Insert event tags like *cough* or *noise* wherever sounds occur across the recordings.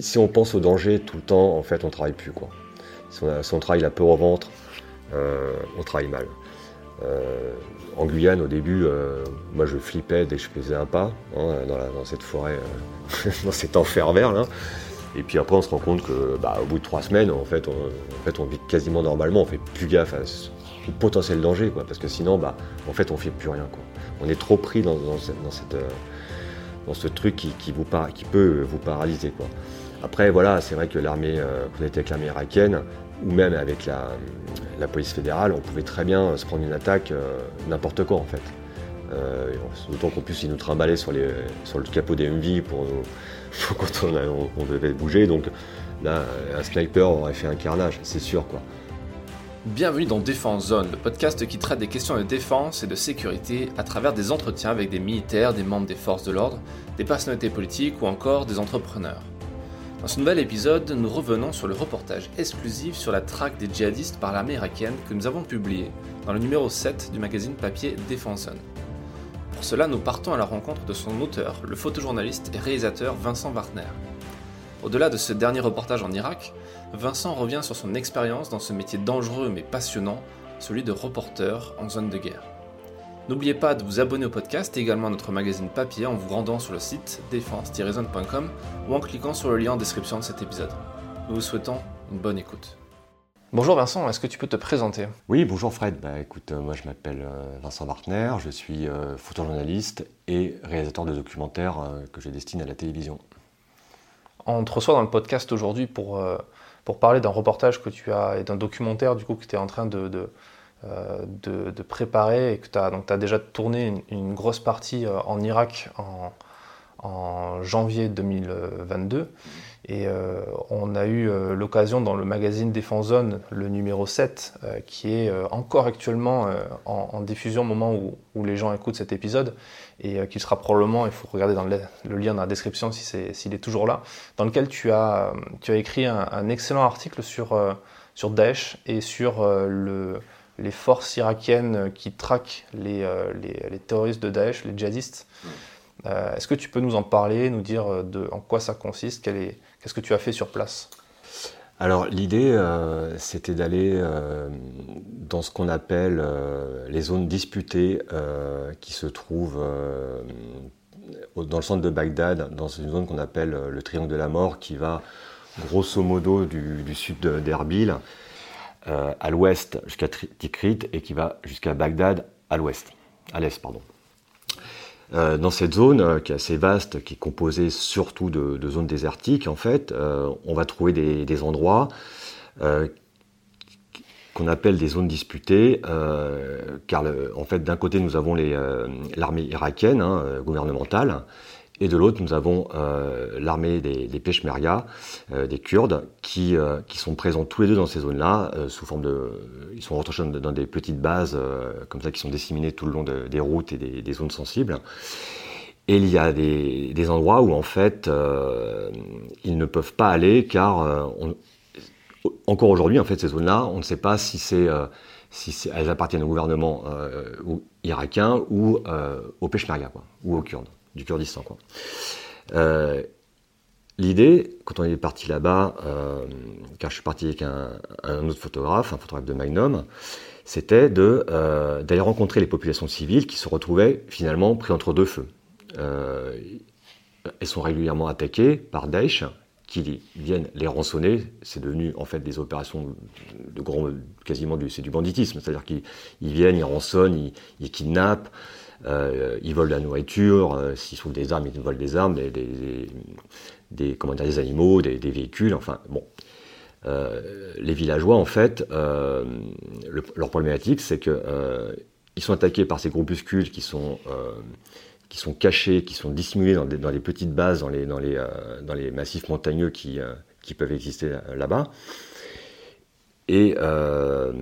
Si on pense au danger tout le temps, en fait, on travaille plus. Quoi. Si, on travaille la peur au ventre, euh, on travaille mal. Euh, en Guyane, au début, euh, moi je flippais dès que je faisais un pas hein, dans, cette forêt, *laughs* dans cet enfer vert. Là. Et puis après, on se rend compte que, bah, au bout de trois semaines, en fait, on, vit quasiment normalement. On fait plus gaffe à ce potentiel danger, quoi, parce que sinon, bah, en fait, on fait plus rien. On est trop pris dans, ce truc qui, qui peut vous paralyser. Quoi. Après, voilà, c'est vrai que l'armée, euh, qu'on était avec l'armée irakienne, ou même avec la, police fédérale, on pouvait très bien se prendre une attaque euh, n'importe quoi en fait. Euh, d'autant qu'en plus ils nous trimballaient sur, le capot des MV *laughs* pour, quand on, devait bouger. Donc là, un sniper aurait fait un carnage, c'est sûr quoi. Bienvenue dans Défense Zone, le podcast qui traite des questions de défense et de sécurité à travers des entretiens avec des militaires, des membres des forces de l'ordre, des personnalités politiques ou encore des entrepreneurs. Dans ce nouvel épisode, nous revenons sur le reportage exclusif sur la traque des djihadistes par l'armée irakienne que nous avons publié dans le numéro 7 du magazine papier Défense. Pour cela, nous partons à la rencontre de son auteur, le photojournaliste et réalisateur Vincent Wartner. Au-delà de ce dernier reportage en Irak, Vincent revient sur son expérience dans ce métier dangereux mais passionnant, celui de reporter en zone de guerre. N'oubliez pas de vous abonner au podcast et également à notre magazine papier en vous rendant sur le site défense-zone.com ou en cliquant sur le lien en description de cet épisode. Nous vous souhaitons une bonne écoute. Bonjour Vincent, est-ce que tu peux te présenter? Oui, bonjour Fred. Bah, écoute, euh, moi je m'appelle euh, Vincent Wartner, je suis euh, photojournaliste et réalisateur de documentaires que je destine à la télévision. On te reçoit dans le podcast aujourd'hui pour, pour parler d'un reportage que tu as et d'un documentaire du coup que tu es en train de de, préparer et que tu as, déjà tourné une, grosse partie euh, en Irak en, janvier 2022. Et euh, on a eu l'occasion dans le magazine Défense Zone, le numéro 7, qui est encore actuellement en, diffusion au moment où, les gens écoutent cet épisode, et qui sera probablement, il faut regarder dans le, lien dans la description s'il si est toujours là, dans lequel tu as, tu as écrit un, un excellent article sur, sur Daesh et sur le les forces irakiennes qui traquent les, euh, les, terroristes de Daesh, les djihadistes. Euh, est-ce que tu peux nous en parler, nous dire euh, de, en quoi ça consiste Qu'est-ce que tu as fait sur place? Alors l'idée, c'était d'aller dans ce qu'on appelle les zones disputées qui se trouvent dans le centre de Bagdad, dans une zone qu'on appelle le triangle de la mort, qui va grosso modo du, du sud d'Erbil euh, à l'ouest jusqu'à Tikrit et qui va jusqu'à Bagdad à l'ouest, à l'est, pardon. Euh, dans cette zone euh, qui est assez vaste, qui est composée surtout de, zones désertiques, en fait, on va trouver des, endroits qu'on appelle des zones disputées, car en fait, d'un côté, nous avons l'armée irakienne hein, gouvernementale, et de l'autre, nous avons euh, l'armée des, des Peshmerga, euh, des Kurdes, qui, euh, qui sont présents tous les deux dans ces zones-là, sous forme de. Ils sont retranchés dans, des petites bases, comme ça, qui sont disséminées tout le long des routes et des, zones sensibles. Et il y a des, endroits où, en fait, ils ne peuvent pas aller, car encore aujourd'hui, en fait, ces zones-là, on ne sait pas si elles appartiennent au gouvernement irakien ou aux Peshmerga, ou aux Kurdes du Kurdistan. Euh, l'idée, quand on est parti là-bas, euh, car je suis parti avec un, autre photographe, un photographe de Magnum, c'était euh, d'aller rencontrer les populations civiles qui se retrouvaient finalement pris entre deux feux. elles sont régulièrement attaquées par Daesh, qui viennent les rançonner. C'est devenu en fait des opérations de grand, quasiment du, c'est du banditisme. C'est-à-dire qu'ils viennent, ils rançonnent, ils kidnappent. Euh, ils volent de la nourriture, euh, s'ils trouvent des armes, ils volent des armes, des, des, comment dire, des animaux, des, véhicules, enfin bon. Euh, les villageois, en fait, leur problématique, c'est que ils sont attaqués par ces groupuscules qui sont, qui sont cachés, qui sont dissimulés dans, dans les petites bases, dans les, dans les, dans les massifs montagneux qui, qui peuvent exister là-bas. Et euh,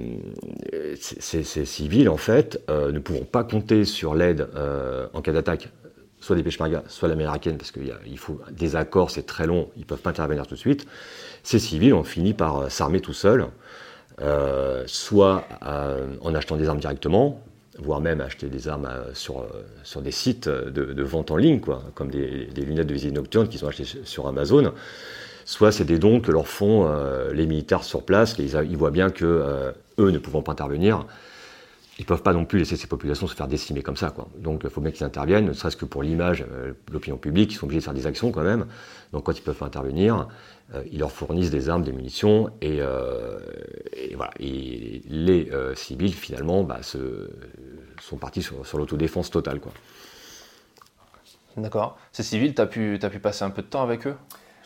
ces, civils, en fait, euh, ne pourront pas compter sur l'aide euh, en cas d'attaque, soit des Peshmerga, soit l'américaine, parce qu'il faut des accords, c'est très long, ils ne peuvent pas intervenir tout de suite. Ces civils ont fini par s'armer tout seuls, soit en achetant des armes directement, voire même acheter des armes sur, des sites de, vente en ligne, quoi, comme des, lunettes de visite nocturne qu'ils ont achetées sur Amazon soit c'est des dons que leur font les militaires sur place, ils, voient bien que eux ne pouvant pas intervenir, ils peuvent pas non plus laisser ces populations se faire décimer comme ça. Donc il faut bien qu'ils interviennent, ne serait-ce que pour l'image, euh, l'opinion publique, ils sont obligés de faire des actions quand même. Donc quand ils peuvent pas intervenir, euh, ils leur fournissent des armes, des munitions, et, euh, les civils finalement bah, sont partis sur, l'autodéfense totale. D'accord. Ces civils, tu as pu passer un peu de temps avec eux?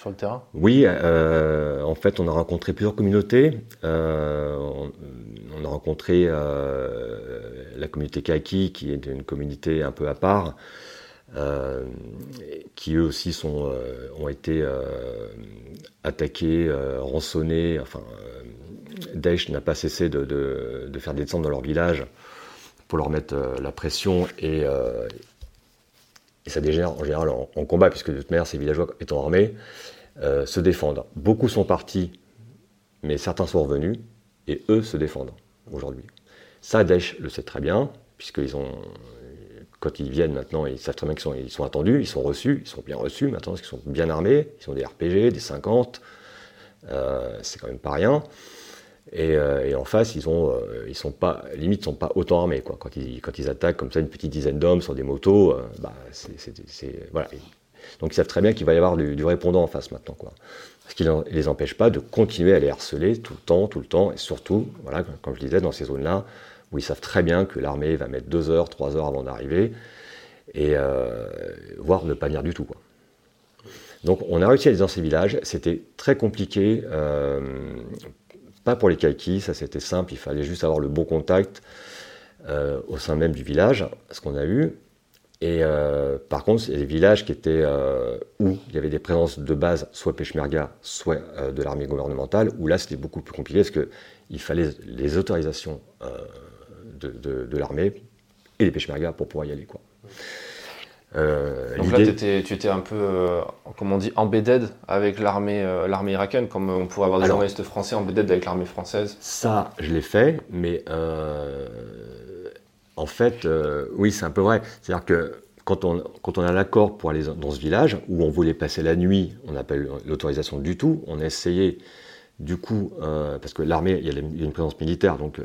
Sur le terrain Oui, euh, en fait, on a rencontré plusieurs communautés. Euh, on, a rencontré euh, la communauté Kaki, qui est une communauté un peu à part, qui eux aussi ont été attaqués, rançonnés. Enfin, Daesh n'a pas cessé de, de, faire des descentes dans leur village pour leur mettre la pression et, et ça dégénère en général en, combat, puisque de toute manière, ces villageois étant armés, euh, se défendent. Beaucoup sont partis, mais certains sont revenus, et eux se défendent aujourd'hui. Ça, Daesh le sait très bien, puisqu'ils ont, quand ils viennent maintenant, ils savent très bien qu'ils sont, ils sont attendus, ils sont reçus, ils sont bien reçus maintenant, parce qu'ils sont bien armés, ils ont des RPG, des 50, euh, c'est quand même pas rien. Euh, et, en face, ils ont, euh, sont pas, limite, sont pas autant armés. Quand, ils, quand ils attaquent comme ça une petite dizaine d'hommes sur des motos, euh, bah, c'est, voilà. Donc ils savent très bien qu'il va y avoir du, répondant en face maintenant. Quoi. Ce qui ne les empêche pas de continuer à les harceler tout le temps, tout le temps, et surtout, voilà, comme je disais, dans ces zones-là, où ils savent très bien que l'armée va mettre deux heures, trois heures avant d'arriver, et voire ne pas venir du tout. Donc on a réussi à aller dans ces villages, c'était très compliqué pas pour les kaikis, ça c'était simple, il fallait juste avoir le bon contact euh, au sein même du village, ce qu'on a eu. Et euh, par contre, il y a des villages qui étaient euh, où il y avait des présences de base, soit Peshmerga, soit de l'armée gouvernementale, où là c'était beaucoup plus compliqué parce qu'il fallait les autorisations de, de l'armée et des Peshmerga pour pouvoir y aller. Quoi. Euh, Donc là, étais, tu étais un peu, euh, comme on dit, embedded avec l'armée euh, l'armée irakienne, comme on pourrait avoir des journalistes français embedded avec l'armée française Ça, je l'ai fait, mais en fait, oui, c'est un peu vrai. C'est-à-dire que quand on, quand on a l'accord pour aller dans ce village, où on voulait passer la nuit, on appelle l'autorisation du tout, on a essayé, du coup, parce que l'armée, il y, a une présence militaire, donc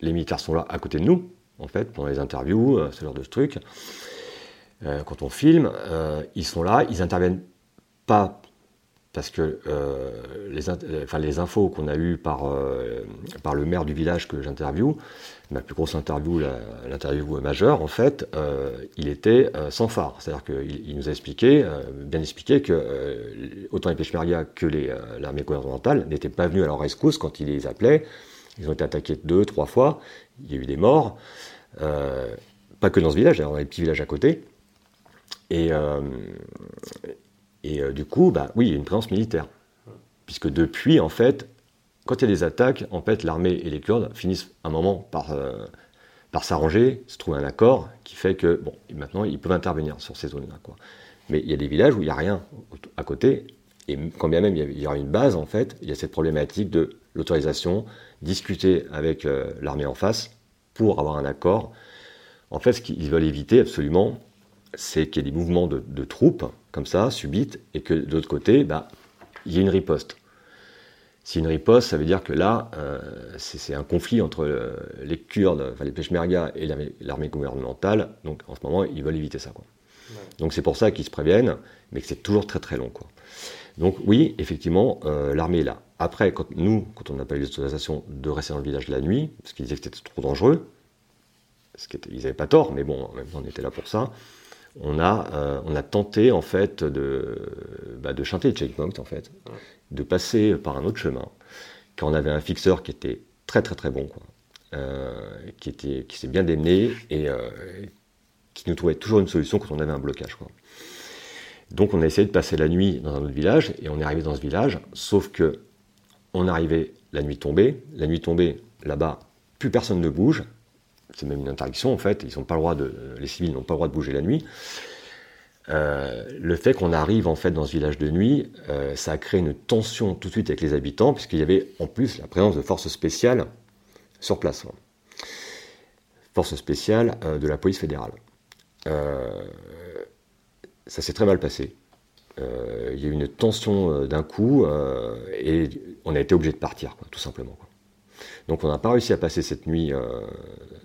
les militaires sont là à côté de nous, en fait, pendant les interviews, ce genre de trucs. Euh, quand on filme, euh, ils sont là, ils interviennent pas parce que euh, les, infos qu'on a eues par, le maire du village que j'interviewe, ma plus grosse interview, l'interview majeure, en fait, il était sans phare. C'est-à-dire qu'il il nous a expliqué, bien expliqué que autant les Peshmerga que l'armée gouvernementale n'étaient pas venus à leur rescousse quand il les appelait. Ils ont été attaqués deux, trois fois, il y a eu des morts. pas que dans ce village, dans les petits villages à côté. Et, euh, euh, du coup, bah, oui, il y a une présence militaire. Puisque depuis, en fait, quand il y a des attaques, en fait, l'armée et les Kurdes finissent un moment par, euh, par s'arranger, se trouver un accord qui fait que, bon, maintenant, ils peuvent intervenir sur ces zones-là. Mais il y a des villages où il n'y a rien à côté, et quand bien même il y aura une base, en fait, il y a cette problématique de l'autorisation, discuter avec l'armée en face pour avoir un accord. En fait, ce qu'ils veulent éviter absolument, c'est qu'il y ait des mouvements de, troupes, comme ça, subites, et que de l'autre côté, bah, il y ait une riposte. Si une riposte, ça veut dire que là, euh, c'est un conflit entre euh, les Kurdes, enfin les Peshmerga et l'armée gouvernementale. Donc en ce moment, ils veulent éviter ça. Quoi. Donc c'est pour ça qu'ils se préviennent, mais que c'est toujours très très long. Quoi. Donc oui, effectivement, euh, l'armée est là. Après, quand, nous, quand on n'a pas eu l'autorisation de rester dans le village la nuit, parce qu'ils disaient que c'était trop dangereux, ce qui ils n'avaient pas tort, mais bon, en même temps, on était là pour ça on a, euh, on a tenté en fait de, bah, de chanter le checkpoint en fait, de passer par un autre chemin. Quand on avait un fixeur qui était très très très bon, quoi, euh, qui était, qui s'est bien démené et euh, qui nous trouvait toujours une solution quand on avait un blocage. Donc on a essayé de passer la nuit dans un autre village et on est arrivé dans ce village, sauf que on arrivait la nuit tombée, la nuit tombée là-bas, plus personne ne bouge, c'est même une interdiction en fait, ils pas le droit de, les civils n'ont pas le droit de bouger la nuit. Euh, le fait qu'on arrive en fait dans ce village de nuit, euh, ça a créé une tension tout de suite avec les habitants, puisqu'il y avait en plus la présence de forces spéciales sur place. Forces spéciales euh, de la police fédérale. ça s'est très mal passé. il y a eu une tension d'un coup et on a été obligé de partir, tout simplement. Donc on n'a pas réussi à passer cette nuit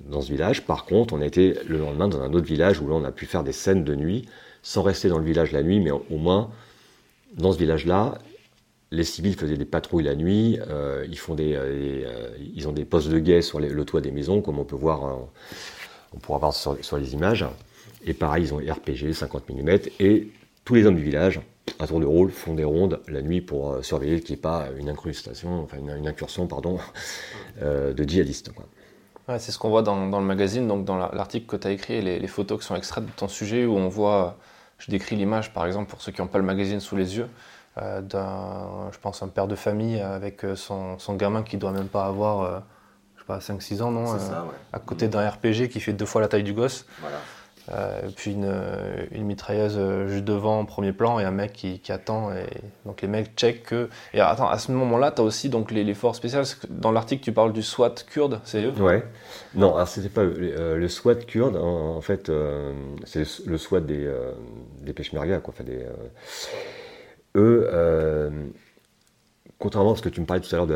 dans ce village. Par contre, on a été le lendemain dans un autre village où là on a pu faire des scènes de nuit sans rester dans le village la nuit, mais au moins dans ce village-là, les civils faisaient des patrouilles la nuit, euh, euh, euh, ils ont des postes de guet sur le toit des maisons, comme on peut voir, on pourra voir sur, les images. Et pareil, ils ont RPG 50 mm, et tous les hommes du village, à tour de rôle, font des rondes la nuit pour surveiller qu'il n'y ait pas une incrustation, enfin une, incursion, pardon, *laughs* de djihadistes. c'est ce qu'on voit dans, le magazine, donc dans l'article que tu as écrit, les, les, photos qui sont extraites de ton sujet, où on voit je décris l'image, par exemple, pour ceux qui n'ont pas le magazine sous les yeux, euh, d'un, je pense, un père de famille avec euh, son, son gamin qui doit même pas avoir, euh, je sais pas, 5-6 ans, non À côté d'un RPG qui fait deux fois la taille du gosse. Voilà. Euh, puis une, euh, mitrailleuse euh, juste devant en premier plan et un mec qui, attend. Donc les mecs checkent que. Et attends, à ce moment-là, tu as aussi donc les, forces spéciales. Dans l'article, tu parles du SWAT kurde, c'est eux? Ouais. Non, alors c'était pas le SWAT kurde, en, fait, c'est le SWAT des, des Peshmerga, eux. Contrairement à ce que tu me parlais tout à l'heure,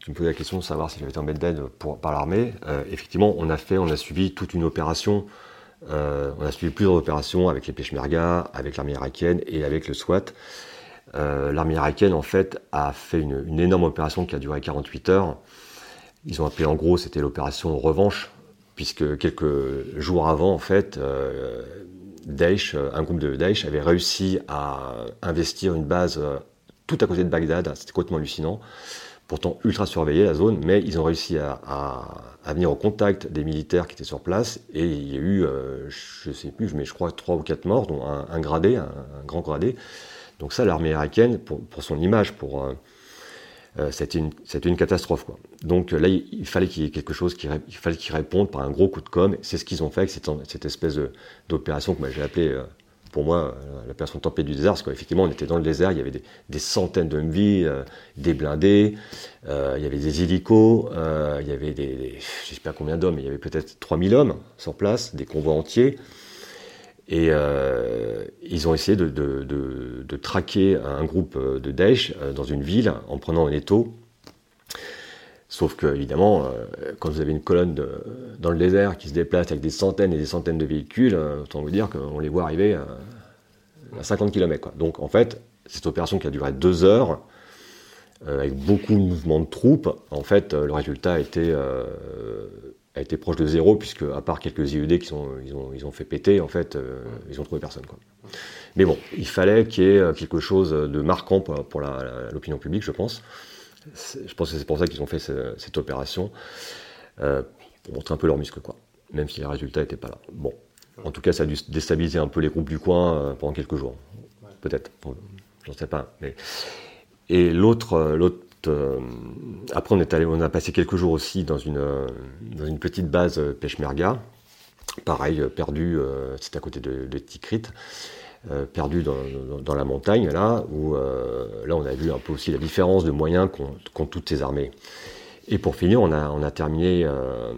tu me posais la question de savoir si j'avais été embedded pour, par l'armée, effectivement, on a fait, on a suivi toute une opération euh, on a suivi plusieurs opérations avec les Peshmerga, avec l'armée irakienne et avec le SWAT. Euh, l'armée irakienne, en fait, a fait une, énorme opération qui a duré 48 heures. Ils ont appelé en gros, c'était l'opération Revanche, puisque quelques jours avant, en fait, euh, Daesh, un groupe de Daesh avait réussi à investir une base tout à côté de Bagdad. C'était complètement hallucinant pourtant ultra surveillée la zone, mais ils ont réussi à, venir au contact des militaires qui étaient sur place, et il y a eu, euh, je sais plus, mais je crois trois ou quatre morts, dont un, gradé, un, grand gradé. Donc ça, l'armée irakienne, pour, son image, pour euh, euh, c'était une, une, catastrophe. Quoi. Donc là, il, fallait qu'il y ait quelque chose, qui, il fallait qu'ils répondent par un gros coup de com. C'est ce qu'ils ont fait avec cette, cette espèce d'opération que j'ai appelée pour moi, euh, la personne tempête du désert, parce qu'effectivement, on était dans le désert, il y avait des, centaines de MV, euh, des blindés, euh, il y avait des hélicos, il y avait des, je ne sais pas combien d'hommes, il y avait peut-être 3000 hommes sur place, des convois entiers. Et ils ont essayé de, de, traquer un groupe de Daesh dans une ville en prenant un étau Sauf que, évidemment, euh, quand vous avez une colonne dans le désert qui se déplace avec des centaines et des centaines de véhicules, euh, autant vous dire qu'on les voit arriver à, 50 km. Donc, en fait, cette opération qui a duré deux heures, euh, avec beaucoup de mouvements de troupes, en fait, le résultat a été, proche de zéro, puisque, à part quelques IED qui sont, ils, ont, ils ont fait péter, en fait, ils ont trouvé personne. Mais bon, il fallait qu'il y ait quelque chose de marquant pour l'opinion publique, je pense. Je pense que c'est pour ça qu'ils ont fait cette opération, euh, pour montrer un peu leur muscle, quoi. Même si les résultats n'étaient pas là. Bon, en tout cas, ça a dû déstabiliser un peu les groupes du coin euh, pendant quelques jours. Peut-être, j'en sais pas. Mais... Et l'autre, euh, l'autre après, on, est allé, on a passé quelques jours aussi dans une, dans une petite base Peshmerga, pareil, perdu, c'était à côté de, de Tikrit. Euh, perdu dans, la montagne, là, où euh, là on a vu un peu aussi la différence de moyens qu'ont toutes ces armées. Et pour finir, on a, on a terminé euh,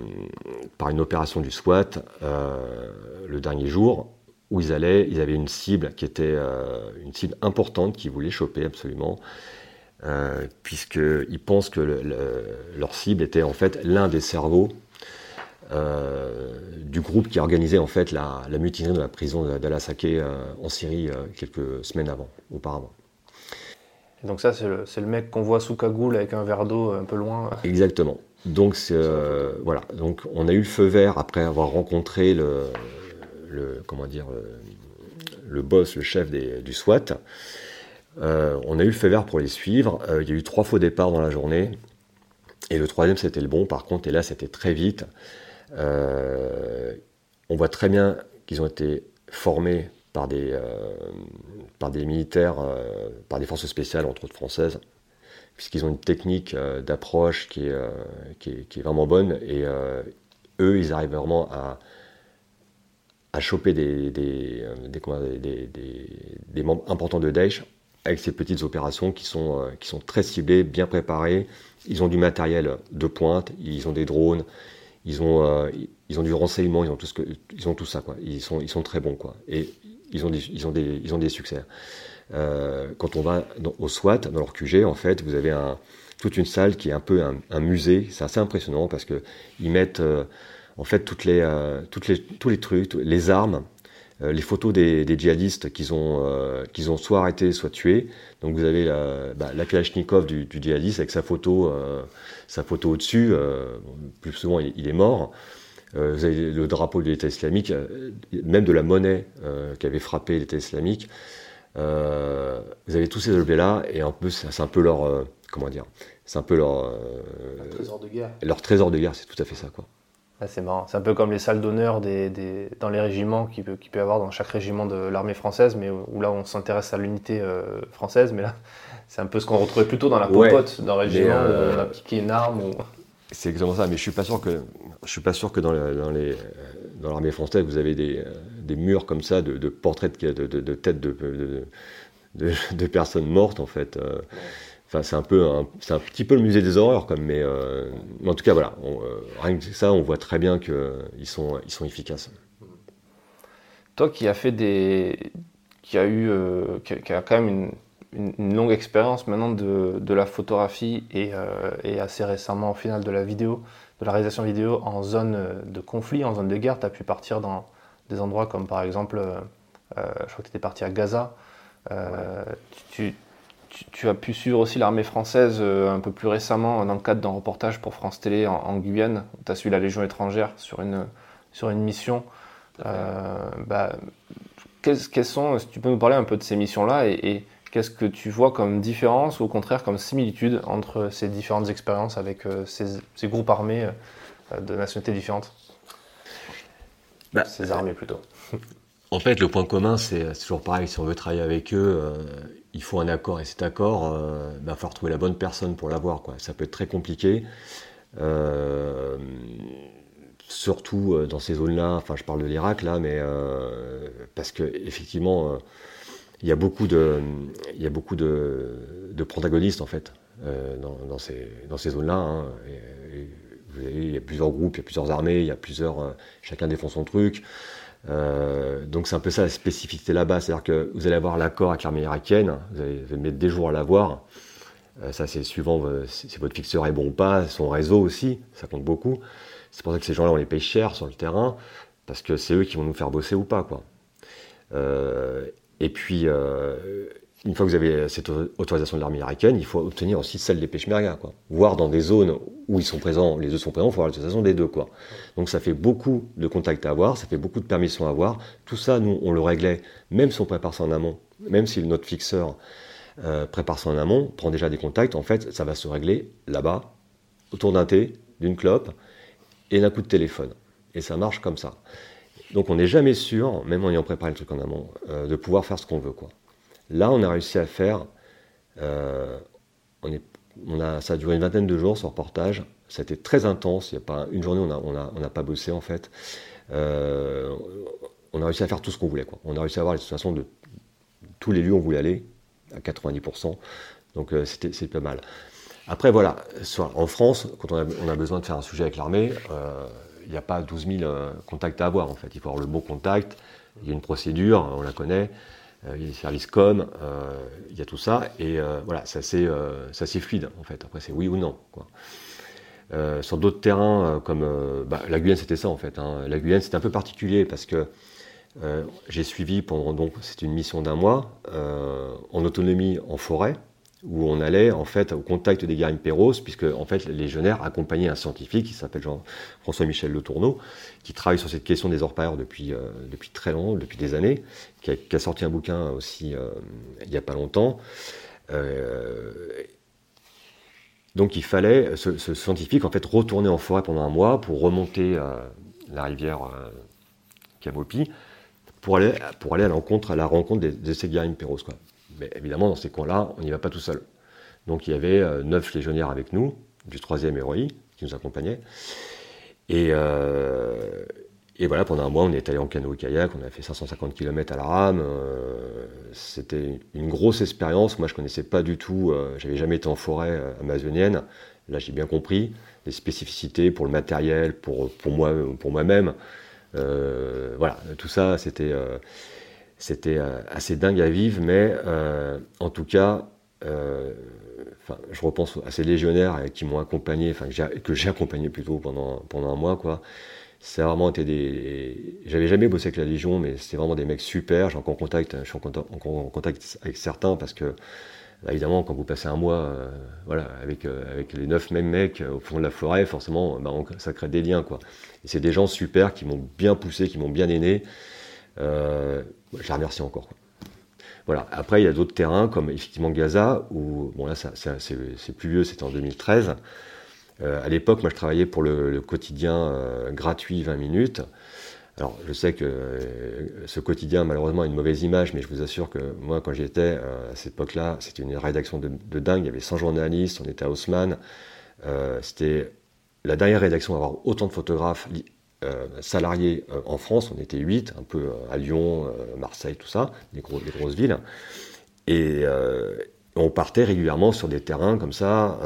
par une opération du SWAT le dernier jour, où ils allaient, ils avaient une cible qui était une cible importante qu'ils voulaient choper absolument, puisqu'ils pensent que leur cible était en fait l'un des cerveaux du groupe qui a organisé en fait la, mutinerie de la prison d'Al-Asake euh, en Syrie euh, quelques semaines avant, auparavant. donc ça, c'est le, mec qu'on voit sous cagoule avec un verre d'eau un peu loin. Exactement. Donc voilà. Donc on a eu le feu vert après avoir rencontré le, comment dire le boss, le chef du SWAT. on a eu le feu vert pour les suivre. il y a eu trois faux départs dans la journée. Et le troisième, c'était le bon, par contre, et là, c'était très vite. Euh, on voit très bien qu'ils ont été formés par des, euh, par des militaires, euh, par des forces spéciales, entre autres françaises, puisqu'ils ont une technique d'approche qui, qui, est, vraiment bonne. Et eux, ils arrivent vraiment à, à choper des, des, membres importants de Daesh avec ces petites opérations qui sont, qui sont très ciblées, bien préparées. Ils ont du matériel de pointe, ils ont des drones, ils ont, euh, ils ont du renseignement, ils ont tout, ce que, ils ont tout ça, quoi. Ils sont, ils sont très bons, quoi. Et ils ont des, ils ont des, ils ont des succès. quand on va au SWAT, dans leur QG, en fait, vous avez un, toute une salle qui est un peu un, musée. C'est assez impressionnant parce que ils mettent en fait toutes les, toutes les, tous les trucs, les armes, les photos des, djihadistes qu'ils ont, qu'ils ont soit arrêtés, soit tués. Donc vous avez la, bah, la Kalachnikov du, du, djihadiste avec sa photo, sa photo au-dessus. plus souvent, il, est mort. Euh, vous avez le drapeau de l'État islamique, euh, même de la monnaie euh, qui avait frappé l'État islamique. vous avez tous ces objets-là, et en plus, c'est un peu leur. comment dire C'est un peu leur. trésor de guerre. Leur trésor de guerre, c'est tout à fait ça, quoi. Ah, c'est marrant. C'est un peu comme les salles d'honneur des, dans les régiments qu'il peut, peut y avoir dans chaque régiment de l'armée française, mais où, là on s'intéresse à l'unité française. Mais là, *laughs* c'est un peu ce qu'on retrouvait plutôt dans la popote d'un régiment où on a piqué une arme. Ou... *laughs* C'est exactement ça, mais je suis pas sûr que je suis pas sûr que dans, les, dans l'armée française vous avez des, des, murs comme ça de, portraits de, de, têtes de, de, personnes mortes en fait. Euh. Enfin, c'est un peu, c'est un petit peu le musée des horreurs, comme, mais, euh, en tout cas voilà, euh, rien que ça, on voit très bien qu'ils sont, ils sont efficaces. Toi qui as fait des, qui a eu, qui a quand même une une, longue expérience maintenant de, de, la photographie et, euh, et, assez récemment au final de la vidéo, de la réalisation vidéo en zone de conflit, en zone de guerre. Tu as pu partir dans des endroits comme par exemple, euh, je crois que tu étais parti à Gaza. Euh, tu, tu, as pu suivre aussi l'armée française un peu plus récemment dans le cadre d'un reportage pour France Télé en, Guyane. Tu as suivi la Légion étrangère sur une, sur une mission. Bah, quelles, sont, si tu peux nous parler un peu de ces missions-là et Qu'est-ce que tu vois comme différence ou au contraire comme similitude entre ces différentes expériences avec euh, ces, groupes armés euh, de nationalités différentes? Bah, Ces armées plutôt. En fait, le point commun, c'est toujours pareil. Si on veut travailler avec eux, euh, il faut un accord. Et cet accord, il va falloir trouver la bonne personne pour l'avoir. Ça peut être très compliqué. surtout dans ces zones-là, enfin je parle de l'Irak là, mais parce que effectivement, il y a beaucoup de, protagonistes en fait euh, dans, ces, zones-là. Hein. vous avez, il y a plusieurs groupes, il y a plusieurs armées, il y a plusieurs, euh, chacun défend son truc. Euh, donc c'est un peu ça la spécificité là-bas, c'est-à-dire que vous allez avoir l'accord avec l'armée irakienne, vous allez, mettre des jours à l'avoir. ça c'est suivant si votre fixeur est bon ou pas, son réseau aussi, ça compte beaucoup. C'est pour ça que ces gens-là on les paye cher sur le terrain, parce que c'est eux qui vont nous faire bosser ou pas quoi. Et puis, euh, une fois que vous avez cette autorisation de l'armée irakienne, il faut obtenir aussi celle des Peshmerga, quoi. Voir dans des zones où ils sont présents, les deux sont présents, il faut avoir l'autorisation des deux. Donc ça fait beaucoup de contacts à avoir, ça fait beaucoup de permissions à avoir. Tout ça, nous, on le réglait, même si on prépare ça en amont, même si notre fixeur euh, prépare ça en amont, prend déjà des contacts, en fait, ça va se régler là-bas, autour d'un thé, d'une clope et d'un coup de téléphone. Et ça marche comme ça. Donc on n'est jamais sûr, même en ayant préparé le truc en amont, euh, de pouvoir faire ce qu'on veut. Là, on a réussi à faire. Euh, on a, ça a duré une vingtaine de jours ce reportage. Ça a été très intense. Il y a pas une journée, on n'a pas bossé en fait. Euh, on a réussi à faire tout ce qu'on voulait. On a réussi à avoir les situations de tous les lieux où on voulait aller à 90%. Donc c'était c'est pas mal. Après voilà, en France, quand on a, on a, besoin de faire un sujet avec l'armée, il n'y a pas 12 000 euh, contacts à avoir en fait. Il faut avoir le bon contact, il y a une procédure, on la connaît, euh, il y a des services com, euh, il y a tout ça, et voilà, ça c'est fluide en fait. Après c'est oui ou non. Sur d'autres terrains comme bah, la Guyane, c'était ça en fait. Hein. La Guyane, c'était un peu particulier parce que j'ai suivi pendant donc c'était une mission d'un mois en autonomie en forêt où on allait en fait au contact des guerriers Perros, puisque en fait les légionnaires accompagnaient un scientifique qui s'appelle Jean-François-Michel Le Tourneau, qui travaille sur cette question des orpailleurs depuis, euh, depuis très longtemps, depuis des années, qui a, sorti un bouquin aussi euh, il n'y a pas longtemps. Euh, donc il fallait, ce, scientifique en fait retourner en forêt pendant un mois pour remonter la rivière Camopi pour aller, pour aller à, à la rencontre de ces guerriers Perros. Évidemment, dans ces coins-là, on n'y va pas tout seul. Donc il y avait euh, neuf légionnaires avec nous, du 3e ROI, qui nous accompagnaient. Et, euh, et, voilà, pendant un mois, on est allé en canoë-kayak, on a fait 550 km à la rame. Euh, c'était une grosse expérience. Moi, je ne connaissais pas du tout, j'avais jamais été en forêt amazonienne. Là, j'ai bien compris les spécificités pour le matériel, pour, pour moi-même. voilà, tout ça, c'était c'était assez dingue à vivre, mais en tout cas, je repense à ces légionnaires qui m'ont accompagné, que j'ai accompagné plutôt pendant, pendant un mois, quoi. C'est vraiment été des. J'avais jamais bossé avec la Légion, mais c'était vraiment des mecs super. J'ai encore contact, je suis en contact avec certains parce que bah, évidemment, quand vous passez un mois euh, voilà, avec, euh, avec les neuf mêmes mecs euh, au fond de la forêt, forcément, bah, ça crée des liens. Quoi. Et c'est des gens super qui m'ont bien poussé, qui m'ont bien aidé. je les remercie encore. Voilà. Après, il y a d'autres terrains, comme effectivement Gaza, où, bon là, c'est plus vieux, c'était en 2013. à l'époque, moi, je travaillais pour le, quotidien gratuit 20 minutes. Alors, je sais que euh, ce quotidien, malheureusement, a une mauvaise image, mais je vous assure que moi, quand j'y étais, euh, à cette époque-là, c'était une rédaction de, dingue. Il y avait 100 journalistes, on était à Haussmann. Euh, c'était la dernière rédaction à avoir autant de photographes salariés en France. On était 8, un peu à Lyon, Marseille, tout ça, les, grosses villes. Et on partait régulièrement sur des terrains comme ça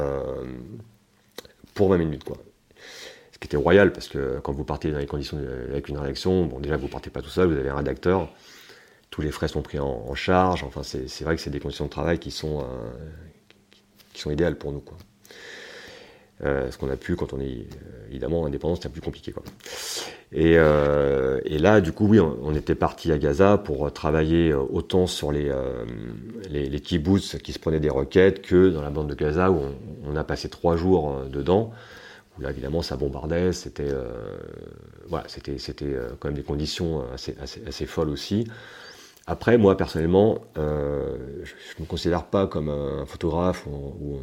pour 20 minutes, quoi ce qui était royal, parce que quand vous partez dans les conditions avec une rédaction, bon, déjà, vous partez pas tout seul, vous avez un rédacteur, tous les frais sont pris en, charge, enfin, c'est vrai que c'est des conditions de travail qui sont, euh, qui sont idéales pour nous, quoi. Euh, ce qu'on a pu quand on est euh, évidemment indépendant, c'était plus compliqué. Quoi. Et, et, là, du coup, oui, on, était parti à Gaza pour travailler autant sur les, les, les kibbutz qui se prenaient des requêtes que dans la bande de Gaza où on, on a passé trois jours dedans là évidemment ça bombardait, c'était euh, voilà, c'était c'était euh, quand même des conditions assez, assez, folles aussi. Après, moi personnellement, euh, je ne me considère pas comme un photographe ou,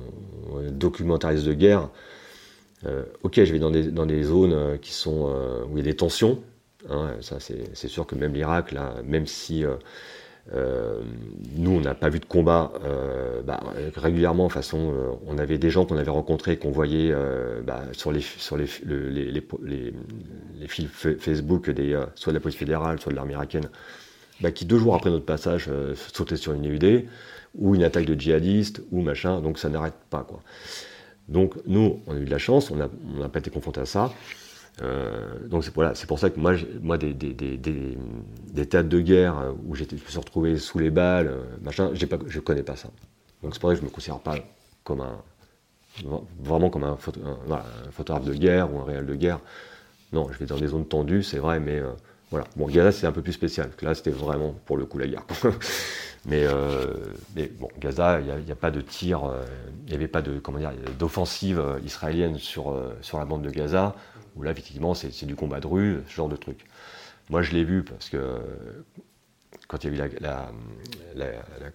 un documentariste de guerre. ok, je vais dans des, dans des zones qui sont où il y a des tensions. Hein, ça, c'est sûr que même l'Irak, là, même si euh, nous, on n'a pas vu de combat euh, bah, régulièrement. Façon, euh, on avait des gens qu'on avait rencontrés, qu'on voyait bah, sur les sur les, les, les, les fils Facebook, des, soit de la police fédérale, soit de l'armée irakienne, bah, qui deux jours après notre passage sautaient sur une EUD ou une attaque de djihadistes ou machin. Donc ça n'arrête pas quoi. Donc nous, on a eu de la chance, on n'a pas été confrontés à ça. Euh, donc c'est pour ça que moi, des, des, théâtres de guerre euh, où je me suis retrouvé sous les balles, euh, machin, pas, je connais pas ça. Donc c'est pour ça que je me considère pas comme un vraiment comme un, photographe de guerre ou un réel de guerre. Non, je vais dans des zones tendues, c'est vrai, mais Bon, Gaza c'est un peu plus spécial. Là c'était vraiment pour le coup la guerre. *laughs* mais, mais, bon, Gaza, il n'y a, pas de tir, il n'y avait pas d'offensive israélienne sur sur la bande de Gaza où là, effectivement, c'est du combat de rue, ce genre de truc. Moi, je l'ai vu parce que quand il y a eu la,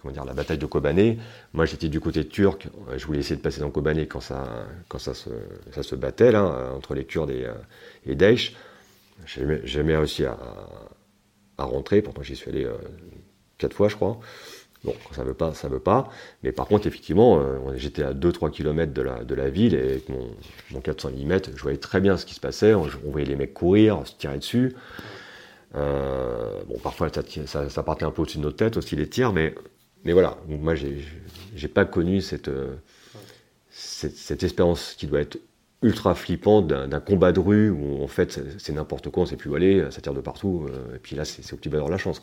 comment dire, la bataille de Kobané, moi j'étais du côté turc, je voulais essayer de passer dans Kobané quand ça, quand ça, se, ça se battait là, entre les Kurdes et, et Daesh. J'ai jamais réussi à, rentrer, pourtant j'y suis allé euh, quatre fois je crois. Bon, quand ça veut pas, ça veut pas. Mais par contre, effectivement, euh, j'étais à 2-3 km de la, de la ville et avec mon, mon 400 mm, je voyais très bien ce qui se passait. On, voyait les mecs courir, se tirer dessus. Euh, bon, parfois, ça, ça, partait un peu au-dessus de nos têtes aussi les tirs, mais, mais voilà. Donc, moi, j'ai pas connu cette, cette, cette, expérience qui doit être ultra flippante d'un combat de rue où en fait c'est n'importe quoi, on sait plus où aller, ça tire de partout. et puis là, c'est au petit bonheur de la chance.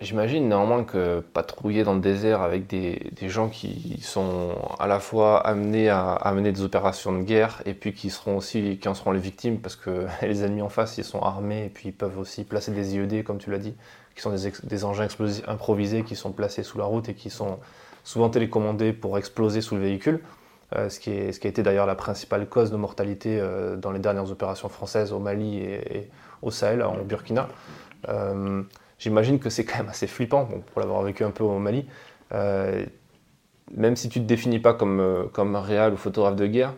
J'imagine néanmoins que patrouiller dans le désert avec des, des, gens qui sont à la fois amenés à, à, mener des opérations de guerre et puis qui seront aussi qui en seront les victimes parce que *laughs* les ennemis en face ils sont armés et puis ils peuvent aussi placer des IED comme tu l'as dit qui sont des, des, engins explosifs improvisés qui sont placés sous la route et qui sont souvent télécommandés pour exploser sous le véhicule euh, ce, qui est, ce qui a été d'ailleurs la principale cause de mortalité euh, dans les dernières opérations françaises au Mali et, au Sahel en Burkina euh, j'imagine que c'est quand même assez flippant, pour l'avoir vécu un peu au Mali. Même si tu ne te définis pas comme, comme réal ou photographe de guerre,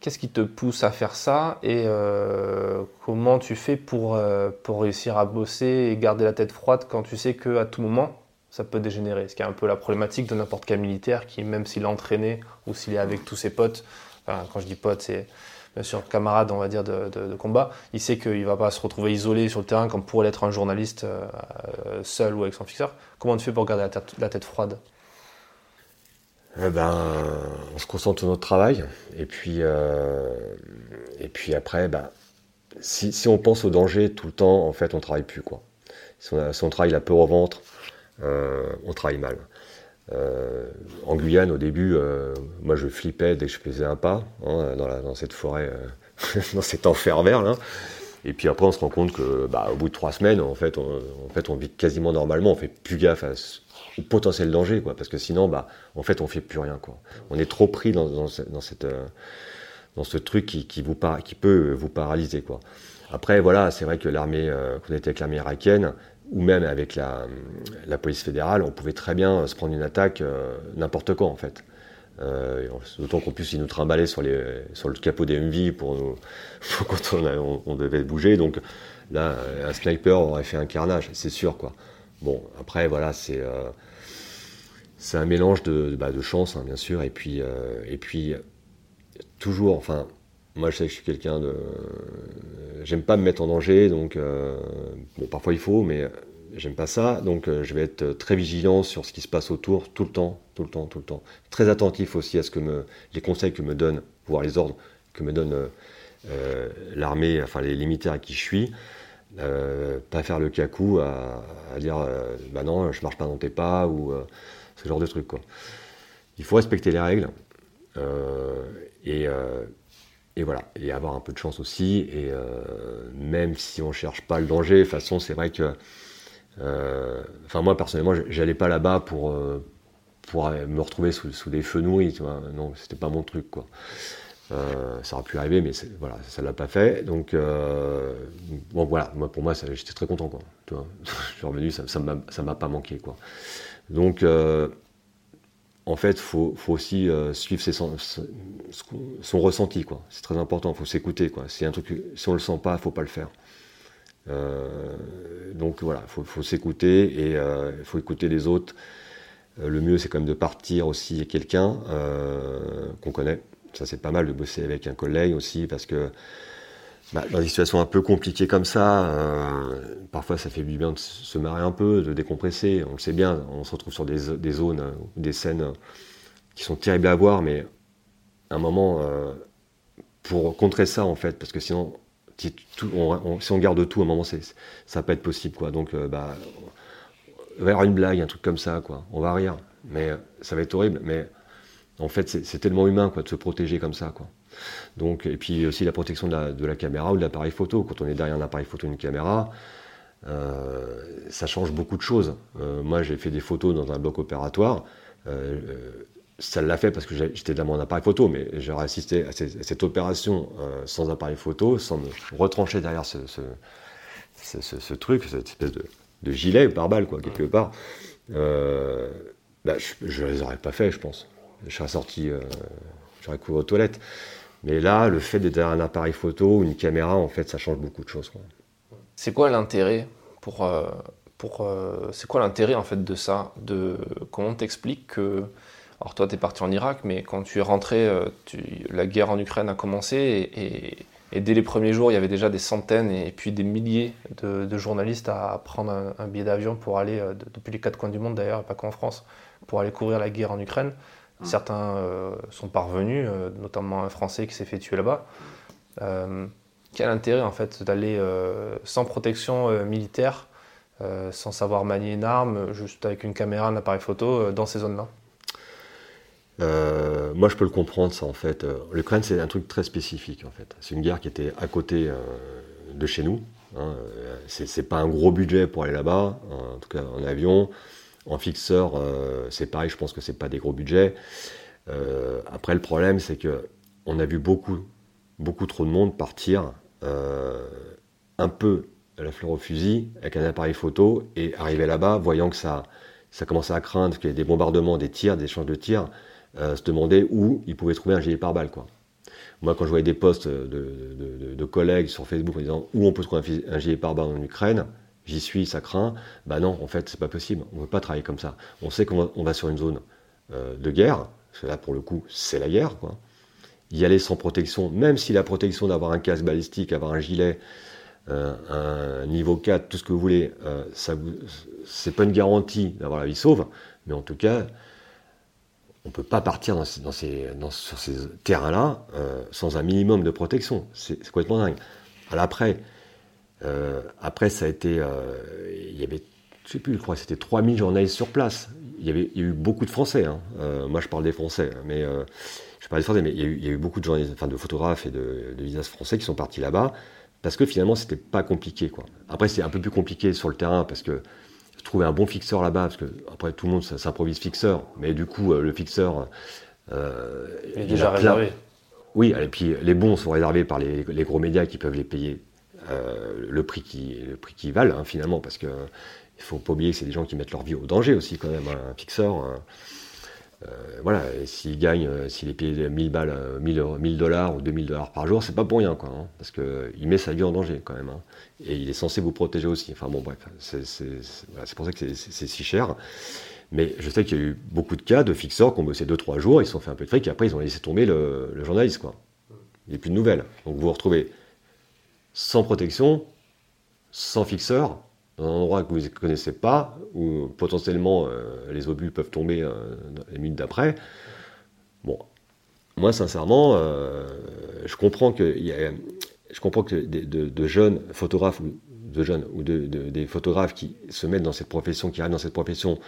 qu'est-ce qui te pousse à faire ça et comment tu fais pour, pour réussir à bosser et garder la tête froide quand tu sais qu'à tout moment, ça peut dégénérer Ce qui est un peu la problématique de n'importe quel militaire qui, même s'il est entraîné ou s'il est avec tous ses potes, quand je dis potes, c'est bien sûr camarade, on va dire, de, combat, il sait qu'il ne va pas se retrouver isolé sur le terrain comme pourrait l'être un journaliste euh, seul ou avec son fixeur. Comment tu fais pour garder la tête, froide? Eh ben, on se concentre sur notre travail et puis, euh, et puis après, ben, si, on pense au danger tout le temps, en fait, on travaille plus quoi. Si on, travaille la peur au ventre, on travaille mal. en Guyane, au début, moi je flippais dès que je faisais un pas hein, dans, cette forêt, *laughs* dans cet enfer vert. Et puis après, on se rend compte que, bah, au bout de trois semaines, en fait, on, vit quasiment normalement. On fait plus gaffe au potentiel danger, parce que sinon, bah, en fait, on fait plus rien. On est trop pris dans, euh, ce truc qui, peut vous paralyser. Après, voilà, c'est vrai que l'armée, euh, qu'on était avec l'armée irakienne, ou même avec la, police fédérale, on pouvait très bien se prendre une attaque euh, n'importe quand, en fait. Euh, D'autant qu'on puisse nous trimballer sur, les, sur le capot des MV pour nous, *laughs* quand on, on, devait bouger. Donc là, un sniper aurait fait un carnage, c'est sûr. quoi. Bon, après, voilà, c'est euh, un mélange de, bah, de chance, hein, bien sûr, et puis, euh, et puis toujours, enfin, moi je sais que je suis quelqu'un de. J'aime pas me mettre en danger, donc euh, bon, parfois il faut, mais j'aime pas ça, donc euh, je vais être très vigilant sur ce qui se passe autour tout le temps, tout le temps, tout le temps. Très attentif aussi à ce que me, les conseils que me donne, voire les ordres que me donne euh, euh, l'armée, enfin les, militaires à qui je suis. pas faire le cacou à, dire bah non, je marche pas dans tes pas ou ce genre de trucs quoi. Il faut respecter les règles et, et voilà, et avoir un peu de chance aussi. Et même si on cherche pas le danger, de toute façon, c'est vrai que euh, enfin, moi, personnellement, j'allais pas là-bas pour, euh, pour me retrouver sous, des feux nourris, tu vois. Non, c'était pas mon truc, quoi. Euh, ça aurait pu arriver, mais voilà, ça l'a pas fait. Donc, bon, voilà, moi, pour moi, j'étais très content, quoi. Tu vois, *laughs* je suis revenu, ça, ça m'a pas manqué, quoi. Donc, en fait, faut, faut, aussi suivre ses, son, ressenti, quoi. C'est très important, faut s'écouter, quoi. Si, un truc, si on le sent pas, il faut pas le faire. Euh, donc voilà, il faut, s'écouter et euh, faut écouter les autres. Euh, le mieux, c'est quand même de partir aussi avec quelqu'un qu'on connaît. Ça, c'est pas mal de bosser avec un collègue aussi parce que bah, dans des situations un peu compliquées comme ça, parfois ça fait du bien de se marrer un peu, de décompresser. On le sait bien, on se retrouve sur des, des zones ou des scènes qui sont terribles à voir, mais à un moment, pour contrer ça en fait, parce que sinon si, on, garde tout, à un moment, ça va pas être possible, quoi. Donc, euh, bah, on va y avoir une blague, un truc comme ça, quoi. On va rire, mais euh, ça va être horrible. Mais en fait, c'est tellement humain, quoi, de se protéger comme ça, quoi. Donc, et puis aussi la protection de la, caméra ou de l'appareil photo. Quand on est derrière un appareil photo, une caméra, euh, ça change beaucoup de choses. moi, j'ai fait des photos dans un bloc opératoire ça l'a fait parce que j'étais dans mon appareil photo, mais j'aurais assisté à, cette, opération euh, sans appareil photo, sans me retrancher derrière ce, truc, cette espèce de, gilet par balle, quoi, quelque part. Euh, bah, je ne les aurais pas fait, je pense. Je serais sorti, euh, j'aurais couru aux toilettes. Mais là, le fait d'être derrière un appareil photo ou une caméra, en fait, ça change beaucoup de choses. C'est quoi l'intérêt pour, pour c'est quoi l'intérêt en fait de ça De comment t'expliques que alors toi, tu es parti en Irak, mais quand tu es rentré, euh, la guerre en Ukraine a commencé et, dès les premiers jours, il y avait déjà des centaines et, puis des milliers de, journalistes à prendre un, billet d'avion pour aller, euh, depuis les quatre coins du monde d'ailleurs, pas qu'en France, pour aller couvrir la guerre en Ukraine. Certains euh, sont parvenus, notamment un Français qui s'est fait tuer là-bas. quel intérêt en fait d'aller sans protection militaire, sans savoir manier une arme, juste avec une caméra, un appareil photo dans ces zones-là? Euh, moi, je peux le comprendre, ça, en fait. Euh, L'Ukraine, c'est un truc très spécifique, en fait. C'est une guerre qui était à côté euh, de chez nous. Hein. C'est pas un gros budget pour aller là-bas, en tout cas en avion. En fixeur, c'est pareil, je pense que c'est pas des gros budgets. après, le problème, c'est que on a vu beaucoup, beaucoup trop de monde partir un peu à la fleur au fusil, avec un appareil photo, et arriver là-bas, voyant que ça, ça commençait à craindre, qu'il y ait des bombardements, des tirs, des échanges de tirs. Euh, se demander où ils pouvaient trouver un gilet pare-balles. Moi, quand je voyais des posts de, collègues sur Facebook en disant où on peut trouver un, gilet pare-balles en Ukraine, j'y suis, ça craint. Bah non, en fait, c'est pas possible. On ne peut pas travailler comme ça. On sait qu'on va, sur une zone euh, de guerre, parce que là, pour le coup, c'est la guerre. Quoi. Y aller sans protection, même si la protection d'avoir un casque balistique, avoir un gilet, euh, un niveau 4, tout ce que vous voulez, ça c'est pas une garantie d'avoir la vie sauve, mais en tout cas, on ne peut pas partir sur ces terrains-là euh, sans un minimum de protection. C'est complètement dingue. Alors après, après, ça a été. il y avait, je sais plus, je crois que c'était 3000 journalistes sur place. Il y, avait, il y a eu beaucoup de Français. Hein. moi, je parle des Français, mais je parle des Français, mais il y, a eu, il y a eu beaucoup de journalistes, enfin de photographes et de, de visas français qui sont partis là-bas parce que finalement, c'était pas compliqué. Quoi. Après, c'est un peu plus compliqué sur le terrain parce que trouver un bon fixeur là-bas, parce que après tout le monde s'improvise fixeur, mais du coup, le fixeur. Euh, il est déjà réservé. Oui, et puis les bons sont réservés par les, gros médias qui peuvent les payer euh, le prix qui le prix qui valent hein, finalement, parce que il faut pas oublier que c'est des gens qui mettent leur vie au danger aussi quand même. Hein, un fixeur, hein. euh, voilà, s'il gagne, s'il est payé 1000 balles, 1000 dollars ou 2000 dollars par jour, c'est pas pour rien quoi, parce que il met sa vie en danger quand même. et il est censé vous protéger aussi. Enfin bon, bref, c'est pour ça que c'est si cher. Mais je sais qu'il y a eu beaucoup de cas de fixeurs qui ont bossé 2-3 jours, ils se sont fait un peu de fric, et après ils ont laissé tomber le, journaliste. Quoi. Il n'y a plus de nouvelles. Donc vous vous retrouvez sans protection, sans fixeur, dans un endroit que vous ne connaissez pas, où potentiellement euh, les obus peuvent tomber euh, les minutes d'après. Bon, moi sincèrement, euh, je comprends que, je comprends que de, jeunes photographes ou de jeunes ou de, des photographes qui se mettent dans cette profession, qui arrivent dans cette profession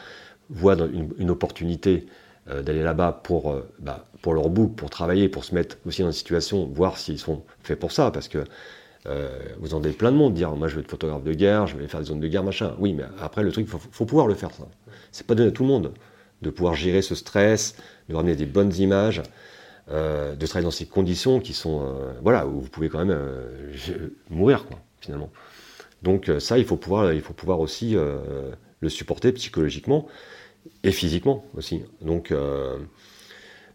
voient une, opportunité d'aller là-bas pour, bah, pour leur book, pour travailler, pour se mettre aussi dans une situation, voir s'ils sont faits pour ça, parce que euh, vous en avez plein de monde, dire moi je vais être photographe de guerre, je vais faire des zones de guerre, machin. Oui, mais après le truc, il faut, pouvoir le faire ça. C'est pas donné à tout le monde de pouvoir gérer ce stress, de ramener des bonnes images, de travailler dans ces conditions qui sont, voilà, où vous pouvez quand même mourir, quoi, finalement. Donc ça, il faut pouvoir, il faut pouvoir aussi le supporter psychologiquement et physiquement aussi. Donc, euh,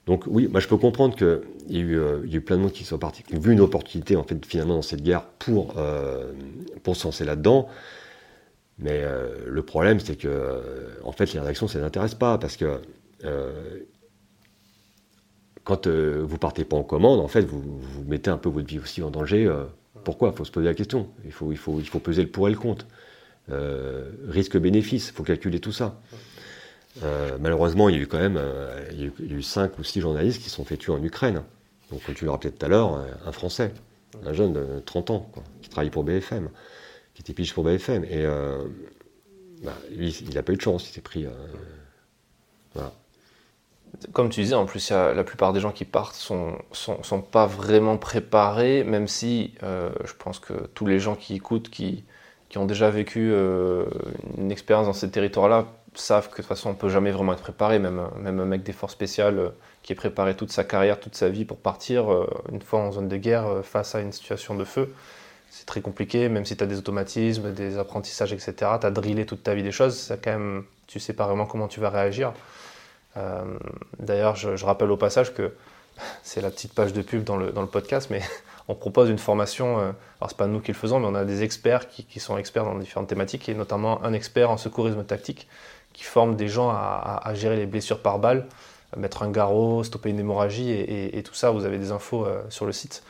donc oui, moi je peux comprendre qu'il y, a eu, euh, y a eu plein de monde qui sont partis, qui ont vu une opportunité en fait finalement dans cette guerre pour, euh, pour se lancer là-dedans. Mais le problème, c'est que en fait les réactions, ça ne les intéresse pas parce que quand vous partez pas en commande, en fait, vous, vous, mettez un peu votre vie aussi en danger. pourquoi? Il faut se poser la question. Il faut, il, faut, il faut peser le pour et le contre. risque-bénéfice, il faut calculer tout ça. Euh, malheureusement, il y a eu quand même euh, il, y a eu, 5 ou 6 journalistes qui sont fait tuer en Ukraine. Donc, comme tu l'as rappelé tout à l'heure, euh, un Français, un jeune de 30 ans, qui travaille pour BFM, qui était pige pour BFM. Et bah, lui, il n'a pas eu de chance, il s'est pris. voilà. Comme tu disais, en plus, la plupart des gens qui partent sont, sont, sont pas vraiment préparés, même si je pense que tous les gens qui écoutent, qui, qui ont déjà vécu une expérience dans ces territoires-là, savent que de toute façon on peut jamais vraiment être préparé, même, même un mec des forces spéciales euh, qui est préparé toute sa carrière, toute sa vie pour partir euh, une fois en zone de guerre euh, face à une situation de feu. C'est très compliqué, même si tu as des automatismes, des apprentissages, etc. Tu as drillé toute ta vie des choses, ça quand même, tu sais pas vraiment comment tu vas réagir. D'ailleurs, je, rappelle au passage que *laughs* c'est la petite page de pub dans le, dans le podcast, mais *laughs* on propose une formation, alors c'est pas nous qui le faisons, mais on a des experts qui, qui, sont experts dans différentes thématiques, et notamment un expert en secourisme tactique qui forment des gens à, gérer les blessures par balle, mettre un garrot, stopper une hémorragie et, tout ça. Vous avez des infos euh, sur le site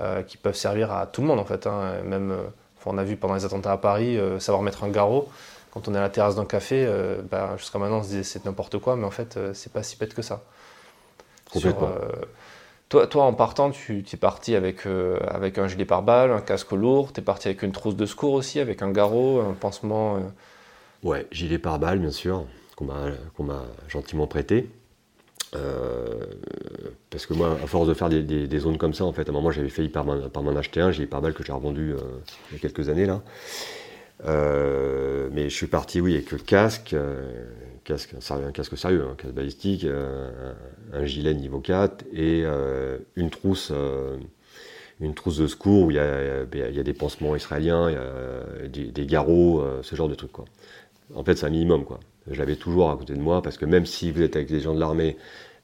euh, qui peuvent servir à tout le monde en fait. Hein. Même, euh, on a vu pendant les attentats à Paris, savoir mettre un garrot. Quand on est à la terrasse d'un café, ben, jusqu'à maintenant on se disait c'est n'importe quoi, mais en fait c'est pas si bête que ça. toi, toi, en partant, tu es parti avec, avec un gilet pare-balles, un casque lourd, tu es parti avec une trousse de secours aussi, avec un garrot, un pansement Ouais, gilet pare-balles, bien sûr, qu'on m'a gentiment prêté. Euh, parce que moi, à force de faire des, zones comme ça, en fait, à un moment, j'avais failli par m'en acheter un, gilet pare-balles que j'ai revendu euh, il y a quelques années, là. Euh, mais je suis parti, oui, avec le casque, casque un, casque sérieux, un casque balistique, un gilet niveau 4 et une trousse une trousse de secours où il y a, des pansements israéliens, y a des, des garrots, ce genre de trucs. Quoi en fait, c'est un minimum, quoi. Je l'avais toujours à côté de moi, parce que même si vous êtes avec des gens de l'armée,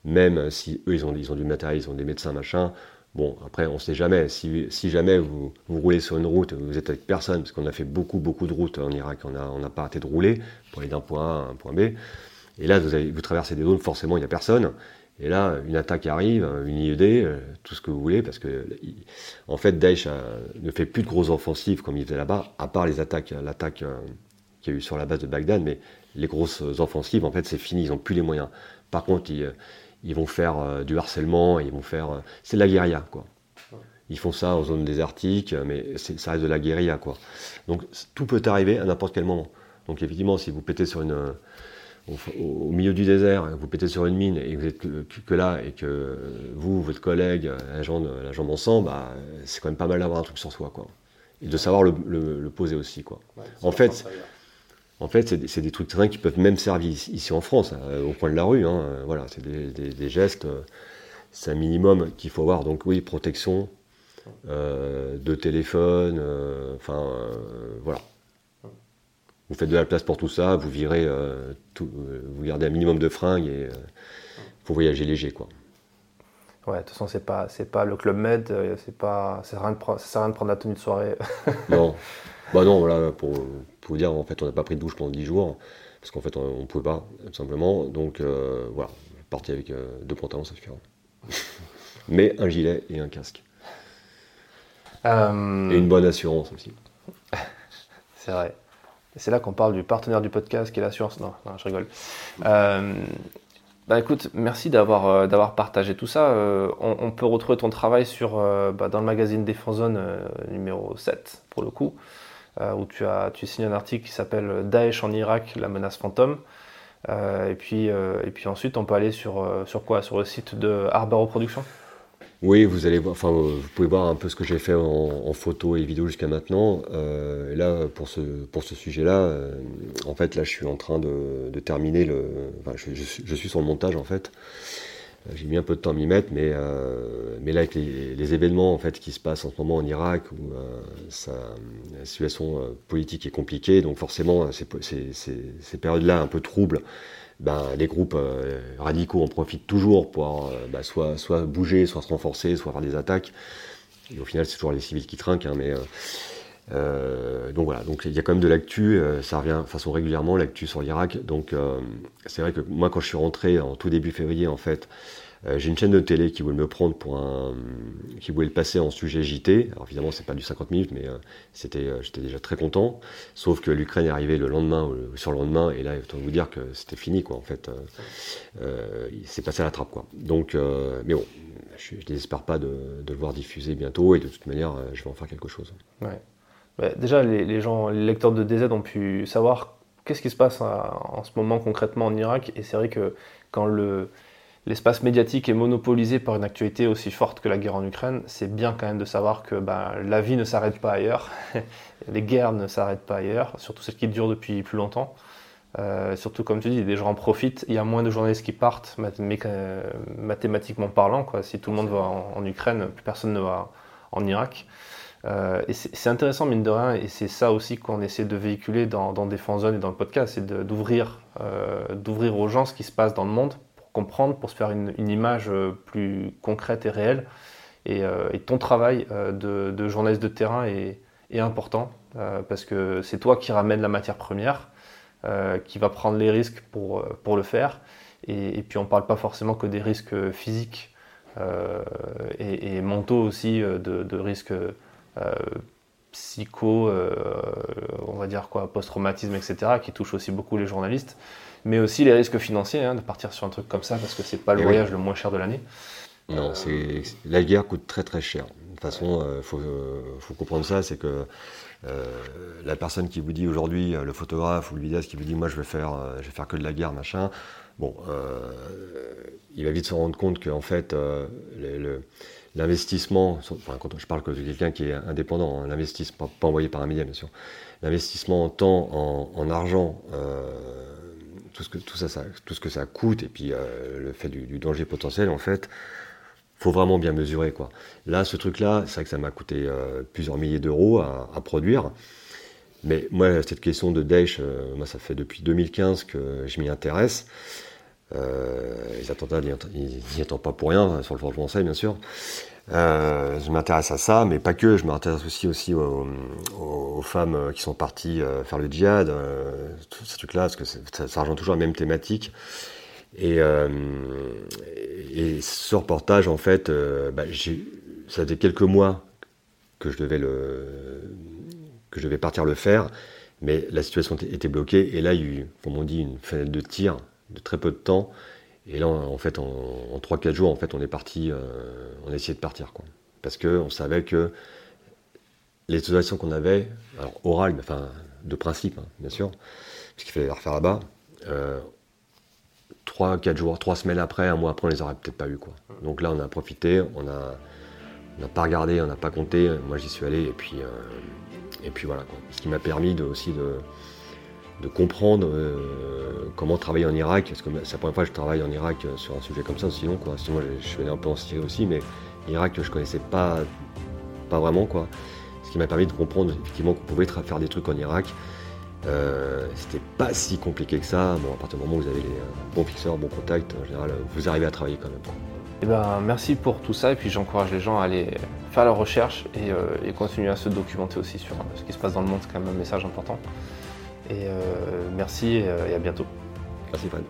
même si eux, ils ont, ils ont du matériel, ils ont des médecins, machin, bon, après, on ne sait jamais. Si, jamais vous, vous, roulez sur une route, vous êtes avec personne, parce qu'on a fait beaucoup, beaucoup de routes en Irak, on n'a on pas arrêté de rouler pour aller d'un point A à un point B. Et là, vous, avez, vous traversez des zones, forcément, il n'y a personne. Et là, une attaque arrive, une IED, euh, tout ce que vous voulez, parce que, en fait, Daesh ne fait plus de grosses offensives comme il faisait là-bas, à part les attaques, l'attaque euh, qu'il y a eu sur la base de Bagdad, mais les grosses offensives, en fait, c'est fini, ils n'ont plus les moyens. Par contre, ils, vont faire euh, du harcèlement, ils vont faire. Euh, c'est de la guérilla, quoi. Ils font ça en zone désertique, mais ça reste de la guérilla, quoi. Donc tout peut arriver à n'importe quel moment. Donc effectivement, si vous pétez sur une, au, milieu du désert, vous pétez sur une mine et vous êtes que, là et que vous, votre collègue, la jambe, la jambe en sang, bah, c'est quand même pas mal d'avoir un truc sur soi, quoi. Et de savoir le, poser aussi, quoi. en fait, en fait, c'est des, trucs qui peuvent même servir ici, en France, hein, au coin de la rue. Hein, voilà, c'est des, gestes, euh, c'est un minimum qu'il faut avoir. Donc oui, protection, euh, de téléphone, euh, enfin voilà. Vous faites de la place pour tout ça, vous virez, vous gardez un minimum de fringues et vous voyager léger, quoi. Ouais, de toute façon, c'est pas, c'est pas le club med, c'est pas, ça sert à rien de prendre la tenue de soirée. non. *laughs* Bah non, voilà, pour, pour vous dire, en fait, on n'a pas pris de douche pendant 10 jours, parce qu'en fait, on ne pouvait pas, tout simplement. Donc, euh, voilà, parti avec euh, deux pantalons, ça suffira. *laughs* Mais un gilet et un casque. Euh, et une bonne assurance aussi. *laughs* C'est vrai. C'est là qu'on parle du partenaire du podcast qui est l'assurance. Non, non, je rigole. Bah écoute, merci d'avoir d'avoir partagé tout ça. on, peut retrouver ton travail sur, bah, dans le magazine Défense Zone numéro 7, pour le coup. Euh, où tu as tu signes un article qui s'appelle Daesh en Irak, la menace fantôme. Euh, et, puis, euh, et puis ensuite, on peut aller sur, sur quoi? Sur le site de Harbor Production oui, vous allez voir, enfin, vous pouvez voir un peu ce que j'ai fait en, photo et vidéo jusqu'à maintenant. et là, pour ce, pour ce sujet-là, en fait, là, je suis en train de, de terminer le. Enfin, je, suis sur le montage, en fait. Euh, j'ai mis un peu de temps à m'y mettre, mais, euh, mais là, avec les, événements en fait, qui se passent en ce moment en Irak, où euh, la situation politique est compliquée, donc forcément, ces, ces, périodes-là un peu troubles, ben, les groupes radicaux en profitent toujours pour ben, soit, soit bouger, soit se renforcer, soit faire des attaques. Et au final, c'est toujours les civils qui trinquent, hein, mais. Donc voilà, donc il y a quand même de l'actu, ça revient de façon régulièrement l'actu sur l'Irak. Donc c'est vrai que moi quand je suis rentré en tout début février en fait, euh, j'ai une chaîne de télé qui voulait me prendre pour un, qui voulait le passer en sujet JT. Alors évidemment, c'est pas du 50 minutes, mais euh, c'était, euh, j'étais déjà très content. Sauf que l'Ukraine est arrivée le lendemain ou le lendemain, et là, autant vous dire que c'était fini, quoi. En fait, il s'est passé à la trappe, quoi. Donc, mais bon, je, ne désespère pas de, le voir diffuser bientôt, et de toute manière, je vais en faire quelque chose. Ouais. Déjà, les, gens, les lecteurs de DZ ont pu savoir qu'est-ce qui se passe en ce moment concrètement en Irak, et c'est vrai que quand le l'espace médiatique est monopolisé par une actualité aussi forte que la guerre en Ukraine, c'est bien quand même de savoir que ben, la vie ne s'arrête pas ailleurs, *laughs* les guerres ne s'arrêtent pas ailleurs, surtout celles qui durent depuis plus longtemps. Euh, surtout comme tu dis, des gens en profitent, il y a moins de journalistes qui partent, mathématiquement parlant. Quoi. Si tout le monde va en, Ukraine, plus personne ne va en Irak. Euh, et c'est intéressant, mine de rien, et c'est ça aussi qu'on essaie de véhiculer dans, dans Zone et dans le podcast, c'est d'ouvrir euh, d'ouvrir aux gens ce qui se passe dans le monde comprendre, pour se faire une, image euh, plus concrète et réelle. Et, ton travail de, journaliste de terrain est, important parce que c'est toi qui ramène la matière première, qui va prendre les risques pour, pour le faire. Et, puis on ne parle pas forcément que des risques physiques et, mentaux aussi, de risques psycho, on va dire quoi, post-traumatisme, etc., qui touchent aussi beaucoup les journalistes mais aussi les risques financiers hein, de partir sur un truc comme ça parce que c'est pas le voyage le moins cher de l'année. Non, euh, c'est la guerre coûte très très cher. De toute façon, il euh, faut, euh, faut, comprendre ça, c'est que la personne qui vous dit aujourd'hui, le photographe ou le vidéaste qui vous dit moi je vais faire, je vais faire que de la guerre machin, bon, il va vite se rendre compte qu'en fait l'investissement, enfin quand je parle que de quelqu'un qui est indépendant, hein, l'investissement pas, envoyé par un média bien sûr, l'investissement en temps, en, en argent tout ce que, tout ça, tout ce que ça coûte et puis euh, le fait du, danger potentiel, en fait, faut vraiment bien mesurer. Quoi. Là, ce truc-là, c'est vrai que ça m'a coûté euh, plusieurs milliers d'euros à, produire. Mais moi, cette question de Daesh, euh, moi, ça fait depuis 2015 que je m'y intéresse. les attentats, ils n'y attendent pas pour rien, sur le front français, bien sûr. Euh, je m'intéresse à ça, mais pas que. Je m'intéresse aussi, aussi aux, femmes qui sont parties euh, faire le djihad, euh, tout ce truc-là, parce que ça, ça rejoint toujours la même thématique. Et, et ce reportage, en fait, bah, ça faisait quelques mois que je devais le, que je devais partir le faire, mais la situation était bloquée. Et là, il y a eu, comme on dit, une fenêtre de tir de très peu de temps. Et là, en fait, en, 3-4 jours, en fait, on est parti, euh, on a essayé de partir. Quoi. parce qu'on savait que les autorisations qu'on avait, alors orales, enfin de principe, hein, bien sûr, puisqu'il fallait les refaire là-bas, euh, 3, 4 jours, 3 semaines après, un mois après, on les aurait peut-être pas eu. Quoi. Donc là, on a profité, on a on n'a pas regardé, on n'a pas compté. Moi, j'y suis allé et puis, euh, et puis voilà. Quoi. Ce qui m'a permis de, aussi de, comprendre euh, comment travailler en Irak, parce que c'est la première fois que je travaille en Irak euh, sur un sujet comme ça, sinon, quoi. Sinon, je suis allé un peu en Syrie aussi, mais Irak, je connaissais pas, pas vraiment, quoi. Ce qui m'a permis de comprendre effectivement qu'on pouvait faire des trucs en Irak. Euh, c'était pas si compliqué que ça. Bon, à partir du moment où vous avez les bons fixeurs, bons contacts, en général, vous arrivez à travailler quand même. Quoi. Eh ben, merci pour tout ça et puis j'encourage les gens à aller faire leurs recherches et, euh, et, continuer à se documenter aussi sur ce qui se passe dans le monde, c'est quand même un message important. Et euh, merci et, et, à bientôt. Merci Fred.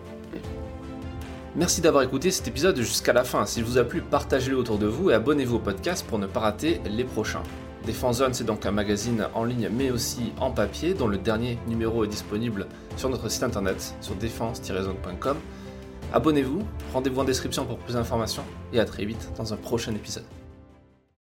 Merci d'avoir écouté cet épisode jusqu'à la fin. S'il vous a plu, partagez-le autour de vous et abonnez-vous au podcast pour ne pas rater les prochains. Défense Zone, c'est donc un magazine en ligne mais aussi en papier dont le dernier numéro est disponible sur notre site internet sur défense-zone.com. Abonnez-vous, rendez-vous en description pour plus d'informations et à très vite dans un prochain épisode.